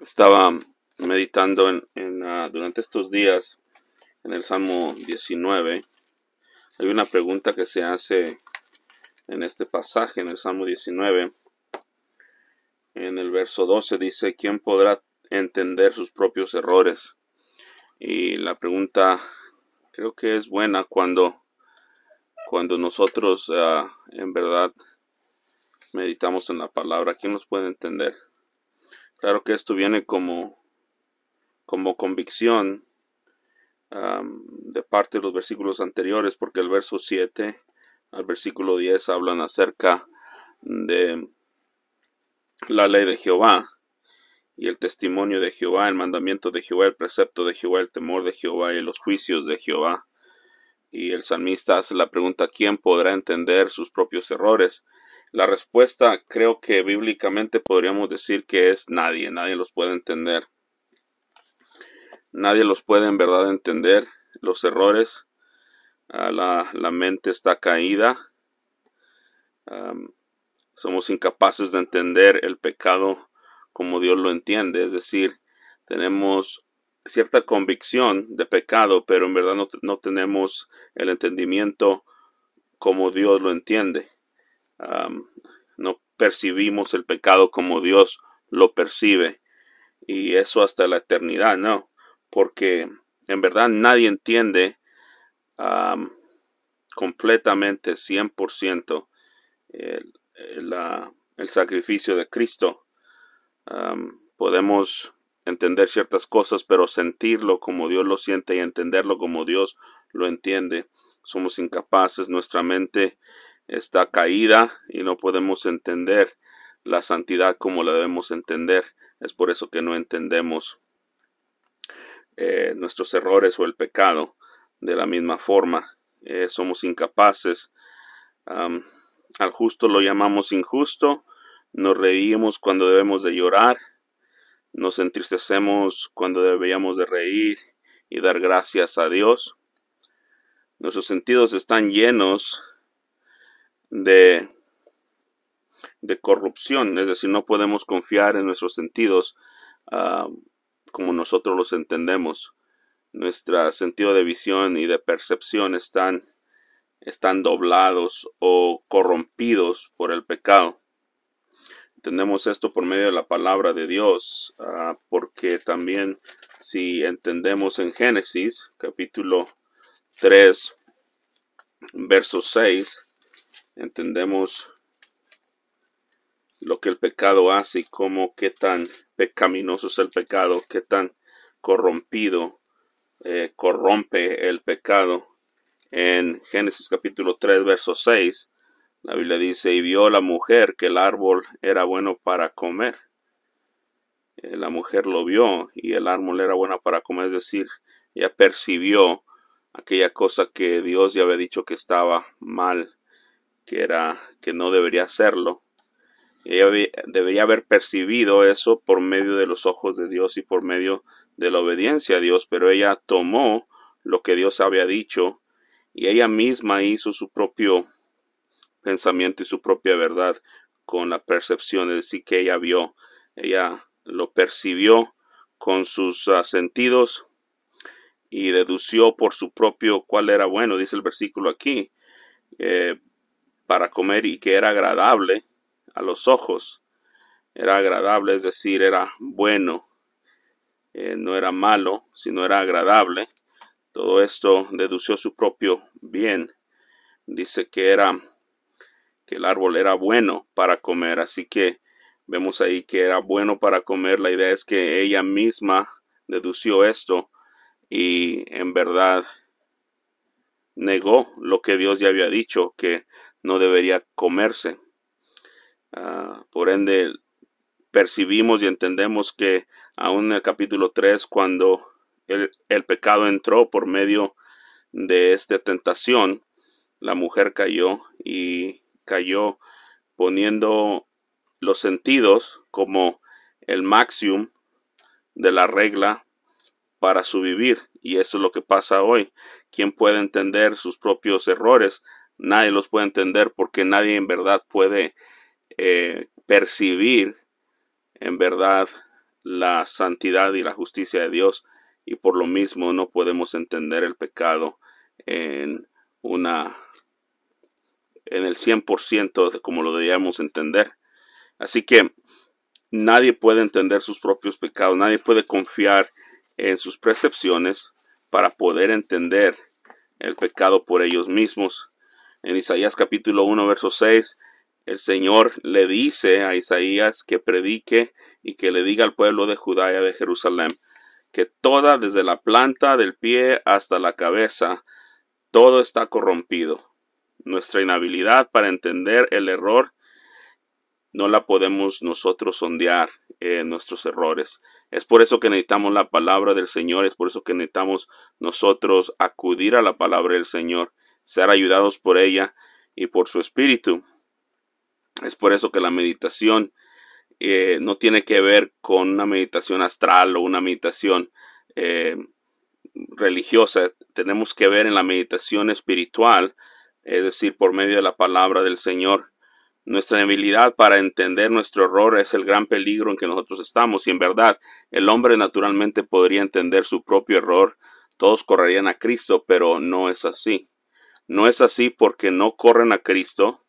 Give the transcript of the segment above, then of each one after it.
Estaba meditando en, en, uh, durante estos días en el Salmo 19. Hay una pregunta que se hace en este pasaje, en el Salmo 19. En el verso 12 dice, ¿quién podrá entender sus propios errores? Y la pregunta creo que es buena cuando, cuando nosotros uh, en verdad meditamos en la palabra. ¿Quién nos puede entender? Claro que esto viene como, como convicción de parte de los versículos anteriores, porque el verso 7 al versículo 10 hablan acerca de la ley de Jehová y el testimonio de Jehová, el mandamiento de Jehová, el precepto de Jehová, el temor de Jehová y los juicios de Jehová. Y el salmista hace la pregunta, ¿quién podrá entender sus propios errores? La respuesta creo que bíblicamente podríamos decir que es nadie, nadie los puede entender. Nadie los puede en verdad entender los errores. Uh, la, la, mente está caída. Somos incapaces de entender el pecado como Dios lo entiende. Es decir, tenemos cierta convicción de pecado, pero en verdad no, no tenemos el entendimiento como Dios lo entiende. No percibimos el pecado como Dios lo percibe. Y eso hasta la eternidad, ¿no? Porque en verdad nadie entiende completamente, 100%, el, el, el, sacrificio de Cristo. Podemos entender ciertas cosas, pero sentirlo como Dios lo siente y entenderlo como Dios lo entiende. Somos incapaces, nuestra mente está caída y no podemos entender la santidad como la debemos entender. Es por eso que no entendemos eh, nuestros errores o el pecado de la misma forma. Eh, somos incapaces. Al justo lo llamamos injusto. Nos reímos cuando debemos de llorar. Nos entristecemos cuando deberíamos de reír y dar gracias a Dios. Nuestros sentidos están llenos de, de corrupción, es decir, no podemos confiar en nuestros sentidos uh, como nosotros los entendemos. Nuestro sentido de visión y de percepción están, están doblados o corrompidos por el pecado. Entendemos esto por medio de la palabra de Dios, uh, porque también si entendemos en Génesis capítulo 3, verso 6, entendemos lo que el pecado hace y cómo qué tan pecaminoso es el pecado, qué tan corrompido eh, corrompe el pecado. En Génesis capítulo 3, verso 6, la Biblia dice, y vio la mujer que el árbol era bueno para comer. Eh, la mujer lo vio y el árbol era bueno para comer, es decir, ella percibió aquella cosa que Dios ya había dicho que estaba mal que era que no debería hacerlo. Ella debería haber percibido eso por medio de los ojos de Dios y por medio de la obediencia a Dios, pero ella tomó lo que Dios había dicho y ella misma hizo su propio pensamiento y su propia verdad con la percepción, es decir, que ella vio, ella lo percibió con sus uh, sentidos y dedució por su propio cuál era bueno, dice el versículo aquí. Eh, para comer y que era agradable a los ojos. Era agradable, es decir, era bueno, eh, no era malo, sino era agradable. Todo esto dedució su propio bien. Dice que era que el árbol era bueno para comer, así que vemos ahí que era bueno para comer. La idea es que ella misma dedució esto y en verdad negó lo que Dios ya había dicho, que no debería comerse. Uh, por ende, percibimos y entendemos que aún en el capítulo 3, cuando el, el, pecado entró por medio de esta tentación, la mujer cayó y cayó poniendo los sentidos como el máximo de la regla para su vivir. Y eso es lo que pasa hoy. ¿Quién puede entender sus propios errores? Nadie los puede entender porque nadie en verdad puede eh, percibir en verdad la santidad y la justicia de Dios y por lo mismo no podemos entender el pecado en una en el 100% de como lo debíamos entender. Así que nadie puede entender sus propios pecados, nadie puede confiar en sus percepciones para poder entender el pecado por ellos mismos. En Isaías capítulo 1, verso 6, el Señor le dice a Isaías que predique y que le diga al pueblo de Judá y de Jerusalén que toda, desde la planta del pie hasta la cabeza, todo está corrompido. Nuestra inhabilidad para entender el error no la podemos nosotros sondear nuestros errores. Es por eso que necesitamos la palabra del Señor, es por eso que necesitamos nosotros acudir a la palabra del Señor, ser ayudados por ella y por su Espíritu. Es por eso que la meditación eh, no tiene que ver con una meditación astral o una meditación eh, religiosa. Tenemos que ver en la meditación espiritual, es decir, por medio de la palabra del Señor. Nuestra debilidad para entender nuestro error es el gran peligro en que nosotros estamos. Y en verdad, el hombre naturalmente podría entender su propio error. Todos correrían a Cristo, pero no es así. No es así porque no corren a Cristo,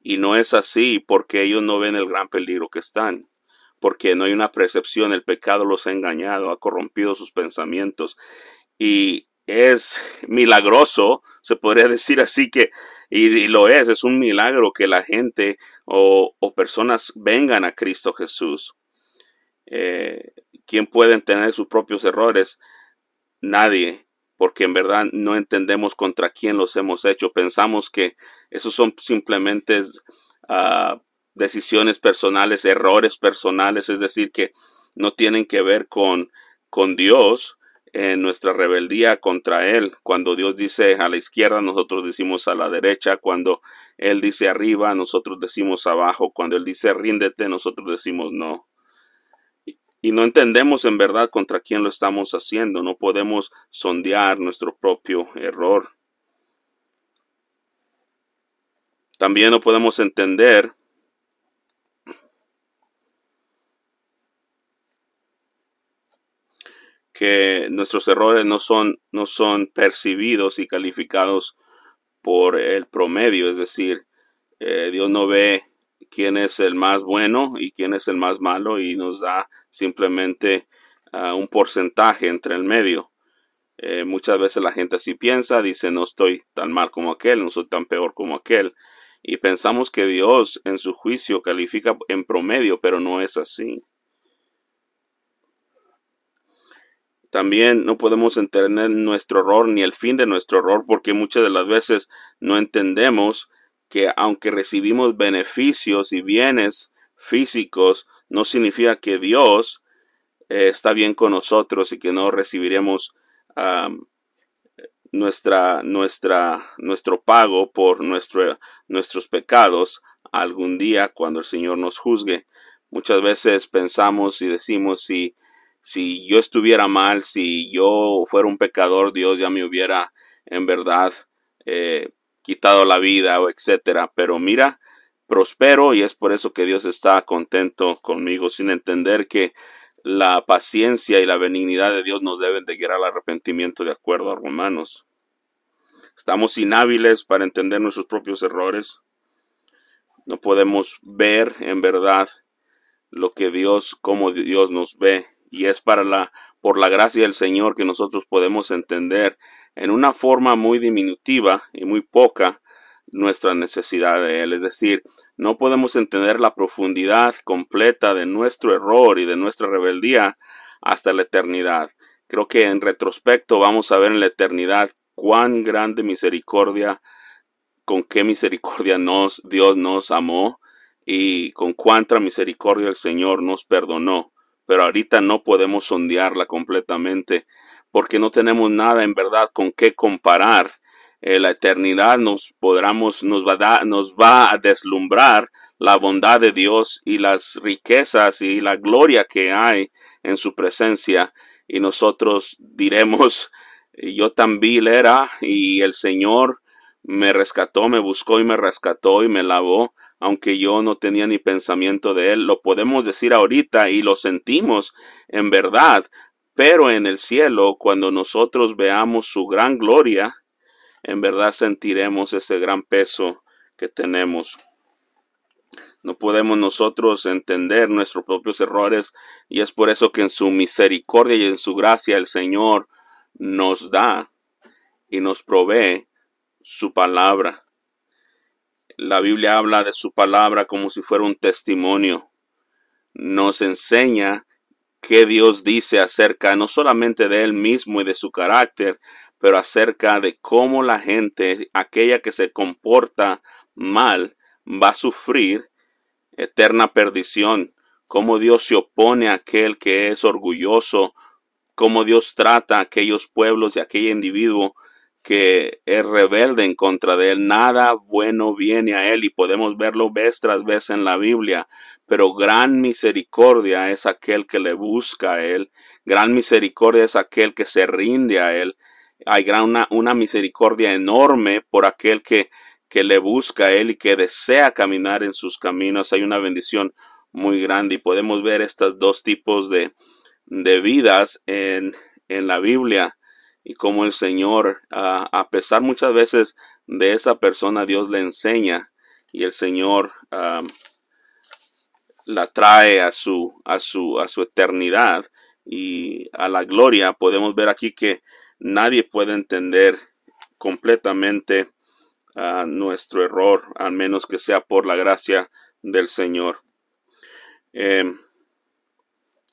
y no es así porque ellos no ven el gran peligro que están, porque no hay una percepción, el pecado los ha engañado, ha corrompido sus pensamientos. Y es milagroso, se podría decir así que, y, lo es, es un milagro que la gente o, personas vengan a Cristo Jesús. Eh, ¿Quién puede entender sus propios errores? Nadie porque en verdad no entendemos contra quién los hemos hecho. Pensamos que esos son simplemente ah, decisiones personales, errores personales, es decir, que no tienen que ver con, con Dios en nuestra rebeldía contra Él. Cuando Dios dice a la izquierda, nosotros decimos a la derecha. Cuando Él dice arriba, nosotros decimos abajo. Cuando Él dice ríndete, nosotros decimos no y no entendemos en verdad contra quién lo estamos haciendo. No podemos sondear nuestro propio error. También no podemos entender que nuestros errores no son, no son percibidos y calificados por el promedio, es decir, eh, Dios no ve quién es el más bueno y quién es el más malo y nos da simplemente ah, un porcentaje entre el medio. Eh, muchas veces la gente así piensa, dice no estoy tan mal como aquel, no soy tan peor como aquel. Y pensamos que Dios en su juicio califica en promedio, pero no es así. También no podemos entender nuestro error ni el fin de nuestro error porque muchas de las veces no entendemos que aunque recibimos beneficios y bienes físicos, no significa que Dios eh, está bien con nosotros y que no recibiremos nuestra, nuestra, nuestro pago por nuestro, nuestros pecados algún día cuando el Señor nos juzgue. Muchas veces pensamos y decimos si, si yo estuviera mal, si yo fuera un pecador, Dios ya me hubiera en verdad eh, quitado la vida o etcétera. Pero mira, prospero y es por eso que Dios está contento conmigo, sin entender que la paciencia y la benignidad de Dios nos deben de guiar al arrepentimiento de acuerdo a Romanos. Estamos inhábiles para entender nuestros propios errores. No podemos ver en verdad lo que Dios, como Dios nos ve. Y es para la, por la gracia del Señor que nosotros podemos entender en una forma muy diminutiva y muy poca nuestra necesidad de Él. Es decir, no podemos entender la profundidad completa de nuestro error y de nuestra rebeldía hasta la eternidad. Creo que en retrospecto vamos a ver en la eternidad cuán grande misericordia, con qué misericordia nos, Dios nos amó y con cuánta misericordia el Señor nos perdonó. Pero ahorita no podemos sondearla completamente porque no tenemos nada en verdad con qué comparar. Eh, la eternidad nos podremos, nos va, nos va a deslumbrar la bondad de Dios y las riquezas y la gloria que hay en su presencia. Y nosotros diremos, yo tan vil era y el Señor me rescató, me buscó y me rescató y me lavó aunque yo no tenía ni pensamiento de Él. Lo podemos decir ahorita y lo sentimos en verdad, pero en el cielo, cuando nosotros veamos su gran gloria, en verdad sentiremos ese gran peso que tenemos. No podemos nosotros entender nuestros propios errores y es por eso que en su misericordia y en su gracia el Señor nos da y nos provee su palabra. La Biblia habla de su palabra como si fuera un testimonio. Nos enseña qué Dios dice acerca no solamente de Él mismo y de su carácter, pero acerca de cómo la gente, aquella que se comporta mal, va a sufrir eterna perdición, cómo Dios se opone a aquel que es orgulloso, cómo Dios trata a aquellos pueblos y a aquel individuo que es rebelde en contra de él. Nada bueno viene a él y podemos verlo vez tras vez en la Biblia. Pero gran misericordia es aquel que le busca a él. Gran misericordia es aquel que se rinde a él. Hay gran, una, una misericordia enorme por aquel que, que le busca a él y que desea caminar en sus caminos. Hay una bendición muy grande y podemos ver estos dos tipos de, de vidas en, en la Biblia y como el Señor, a pesar muchas veces de esa persona, Dios le enseña y el Señor la trae a su, a, su, a su eternidad y a la gloria. Podemos ver aquí que nadie puede entender completamente nuestro error, al menos que sea por la gracia del Señor. Em,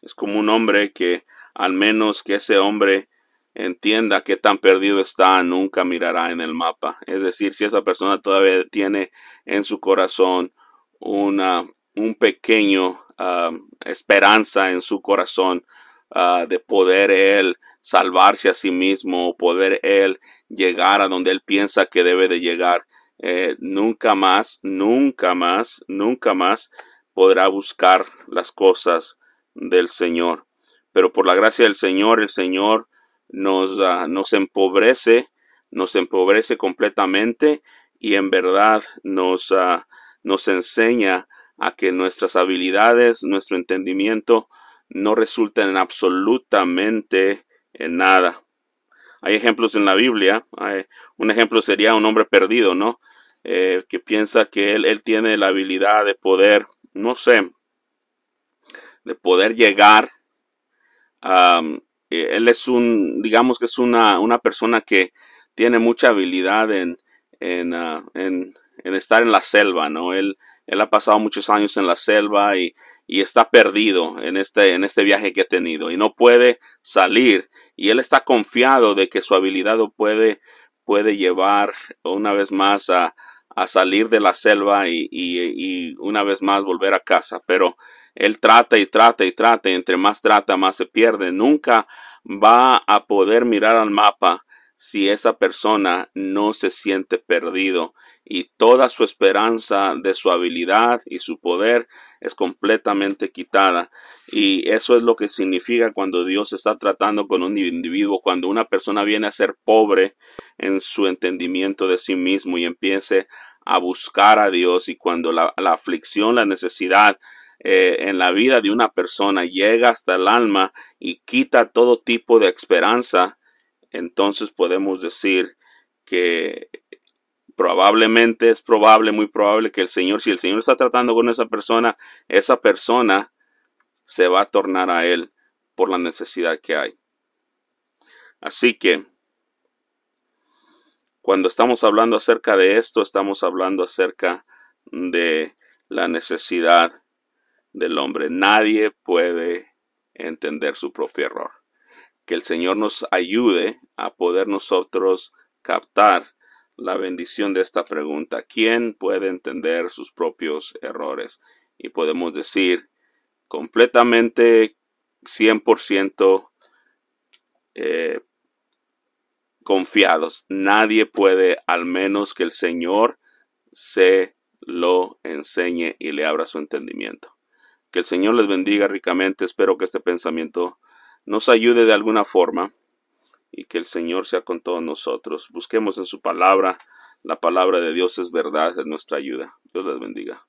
es como un hombre que, al menos que ese hombre entienda qué tan perdido está, nunca mirará en el mapa. Es decir, si esa persona todavía tiene en su corazón una un pequeño ah, esperanza en su corazón ah, de poder él salvarse a sí mismo, poder él llegar a donde él piensa que debe de llegar. Eh, nunca más, nunca más, nunca más podrá buscar las cosas del Señor. Pero por la gracia del Señor, el Señor nos, uh, nos empobrece, nos empobrece completamente y en verdad nos, uh, nos enseña a que nuestras habilidades, nuestro entendimiento no resulten absolutamente en nada. Hay ejemplos en la Biblia. un ejemplo sería un hombre perdido, ¿no? Eh, que piensa que él, él tiene la habilidad de poder, no sé, de poder llegar a, eh, él es un, digamos que es una, una persona que tiene mucha habilidad en, ah, en, en, estar en la selva, ¿no? Él, él ha pasado muchos años en la selva y, y, está perdido en este, en este viaje que ha tenido y no puede salir. Y él está confiado de que su habilidad lo puede, puede llevar una vez más a, a salir de la selva y, y, y, una vez más volver a casa. Pero él trata y trata y trata, y entre más trata, más se pierde. Nunca va a poder mirar al mapa si esa persona no se siente perdido y toda su esperanza de su habilidad y su poder es completamente quitada. Y eso es lo que significa cuando Dios está tratando con un individuo, cuando una persona viene a ser pobre en su entendimiento de sí mismo y empiece a buscar a Dios y cuando la, la aflicción, la necesidad eh, en la vida de una persona llega hasta el alma y quita todo tipo de esperanza, entonces podemos decir que probablemente es probable, muy probable que el Señor, si el Señor está tratando con esa persona, esa persona se va a tornar a Él por la necesidad que hay. Así que, cuando estamos hablando acerca de esto, estamos hablando acerca de la necesidad del hombre. Nadie puede entender su propio error. Que el Señor nos ayude a poder nosotros captar la bendición de esta pregunta. ¿Quién puede entender sus propios errores? Y podemos decir completamente 100% eh, confiados. Nadie puede, al menos que el Señor se lo enseñe y le abra su entendimiento. Que el Señor les bendiga ricamente. Espero que este pensamiento nos ayude de alguna forma y que el Señor sea con todos nosotros. Busquemos en su palabra. La palabra de Dios es verdad, es nuestra ayuda. Dios les bendiga.